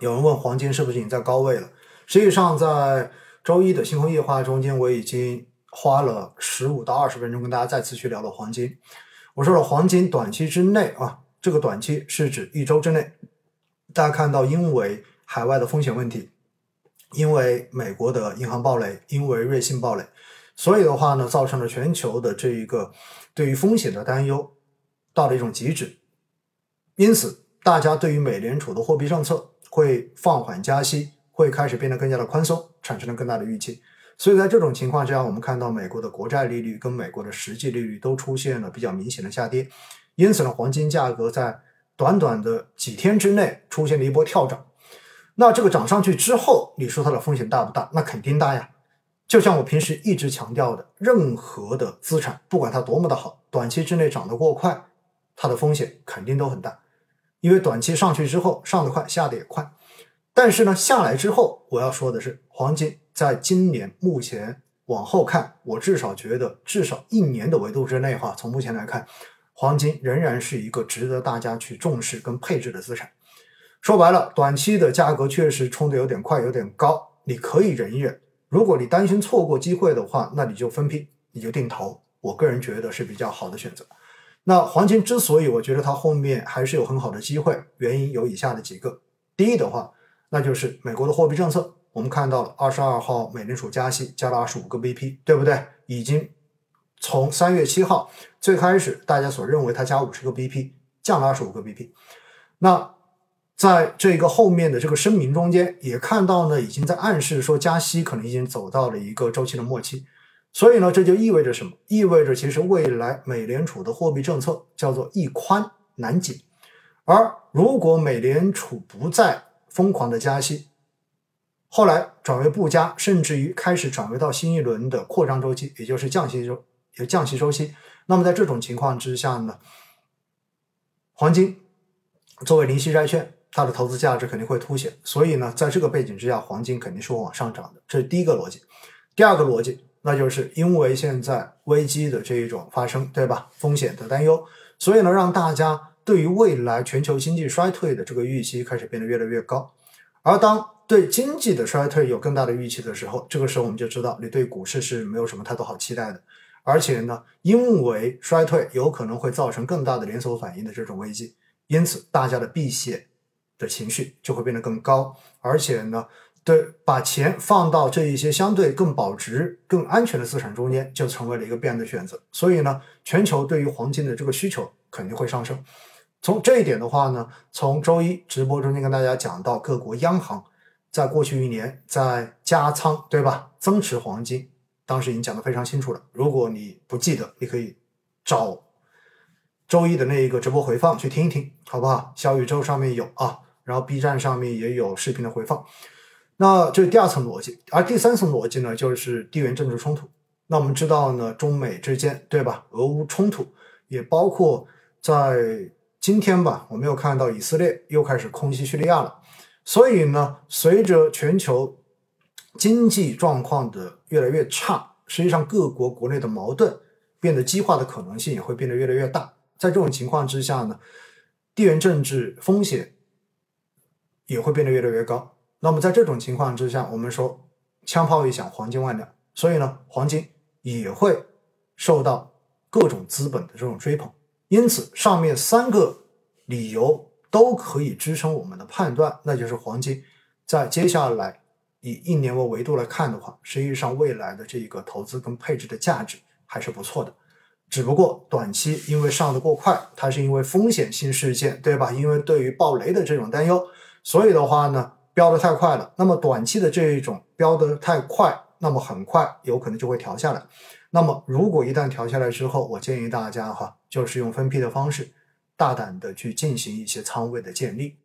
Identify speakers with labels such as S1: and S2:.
S1: 有人问黄金是不是已经在高位了？实际上，在周一的星空夜话中间，我已经花了十五到二十分钟跟大家再次去聊了黄金。我说了，黄金短期之内啊，这个短期是指一周之内，大家看到，因为海外的风险问题，因为美国的银行暴雷，因为瑞信暴雷，所以的话呢，造成了全球的这一个对于风险的担忧到了一种极致，因此大家对于美联储的货币政策会放缓加息。会开始变得更加的宽松，产生了更大的预期。所以在这种情况之下，我们看到美国的国债利率跟美国的实际利率都出现了比较明显的下跌。因此呢，黄金价格在短短的几天之内出现了一波跳涨。那这个涨上去之后，你说它的风险大不大？那肯定大呀。就像我平时一直强调的，任何的资产，不管它多么的好，短期之内涨得过快，它的风险肯定都很大。因为短期上去之后，上得快，下得也快。但是呢，下来之后，我要说的是，黄金在今年目前往后看，我至少觉得至少一年的维度之内，哈，从目前来看，黄金仍然是一个值得大家去重视跟配置的资产。说白了，短期的价格确实冲的有点快，有点高，你可以忍一忍。如果你担心错过机会的话，那你就分批，你就定投。我个人觉得是比较好的选择。那黄金之所以我觉得它后面还是有很好的机会，原因有以下的几个。第一的话。那就是美国的货币政策，我们看到了二十二号美联储加息加了二十五个 BP，对不对？已经从三月七号最开始大家所认为它加五十个 BP，降了二十五个 BP。那在这个后面的这个声明中间，也看到呢，已经在暗示说加息可能已经走到了一个周期的末期。所以呢，这就意味着什么？意味着其实未来美联储的货币政策叫做一宽难紧。而如果美联储不再疯狂的加息，后来转为不加，甚至于开始转为到新一轮的扩张周期，也就是降息周，也降息周期。那么在这种情况之下呢，黄金作为零息债券，它的投资价值肯定会凸显。所以呢，在这个背景之下，黄金肯定是会往上涨的。这是第一个逻辑。第二个逻辑，那就是因为现在危机的这一种发生，对吧？风险的担忧，所以呢，让大家。对于未来全球经济衰退的这个预期开始变得越来越高，而当对经济的衰退有更大的预期的时候，这个时候我们就知道你对股市是没有什么太多好期待的。而且呢，因为衰退有可能会造成更大的连锁反应的这种危机，因此大家的避险的情绪就会变得更高。而且呢，对把钱放到这一些相对更保值、更安全的资产中间，就成为了一个必然的选择。所以呢，全球对于黄金的这个需求肯定会上升。从这一点的话呢，从周一直播中间跟大家讲到，各国央行在过去一年在加仓，对吧？增持黄金，当时已经讲得非常清楚了。如果你不记得，你可以找周一的那一个直播回放去听一听，好不好？小宇宙上面有啊，然后 B 站上面也有视频的回放。那这是第二层逻辑，而第三层逻辑呢，就是地缘政治冲突。那我们知道呢，中美之间，对吧？俄乌冲突也包括在。今天吧，我们又看到以色列又开始空袭叙利亚了。所以呢，随着全球经济状况的越来越差，实际上各国国内的矛盾变得激化的可能性也会变得越来越大。在这种情况之下呢，地缘政治风险也会变得越来越高。那么在这种情况之下，我们说枪炮一响，黄金万两，所以呢，黄金也会受到各种资本的这种追捧。因此，上面三个理由都可以支撑我们的判断，那就是黄金在接下来以一年为维度来看的话，实际上未来的这个投资跟配置的价值还是不错的。只不过短期因为上的过快，它是因为风险性事件，对吧？因为对于暴雷的这种担忧，所以的话呢，飙得太快了。那么短期的这一种飙得太快，那么很快有可能就会调下来。那么如果一旦调下来之后，我建议大家哈。就是用分批的方式，大胆的去进行一些仓位的建立。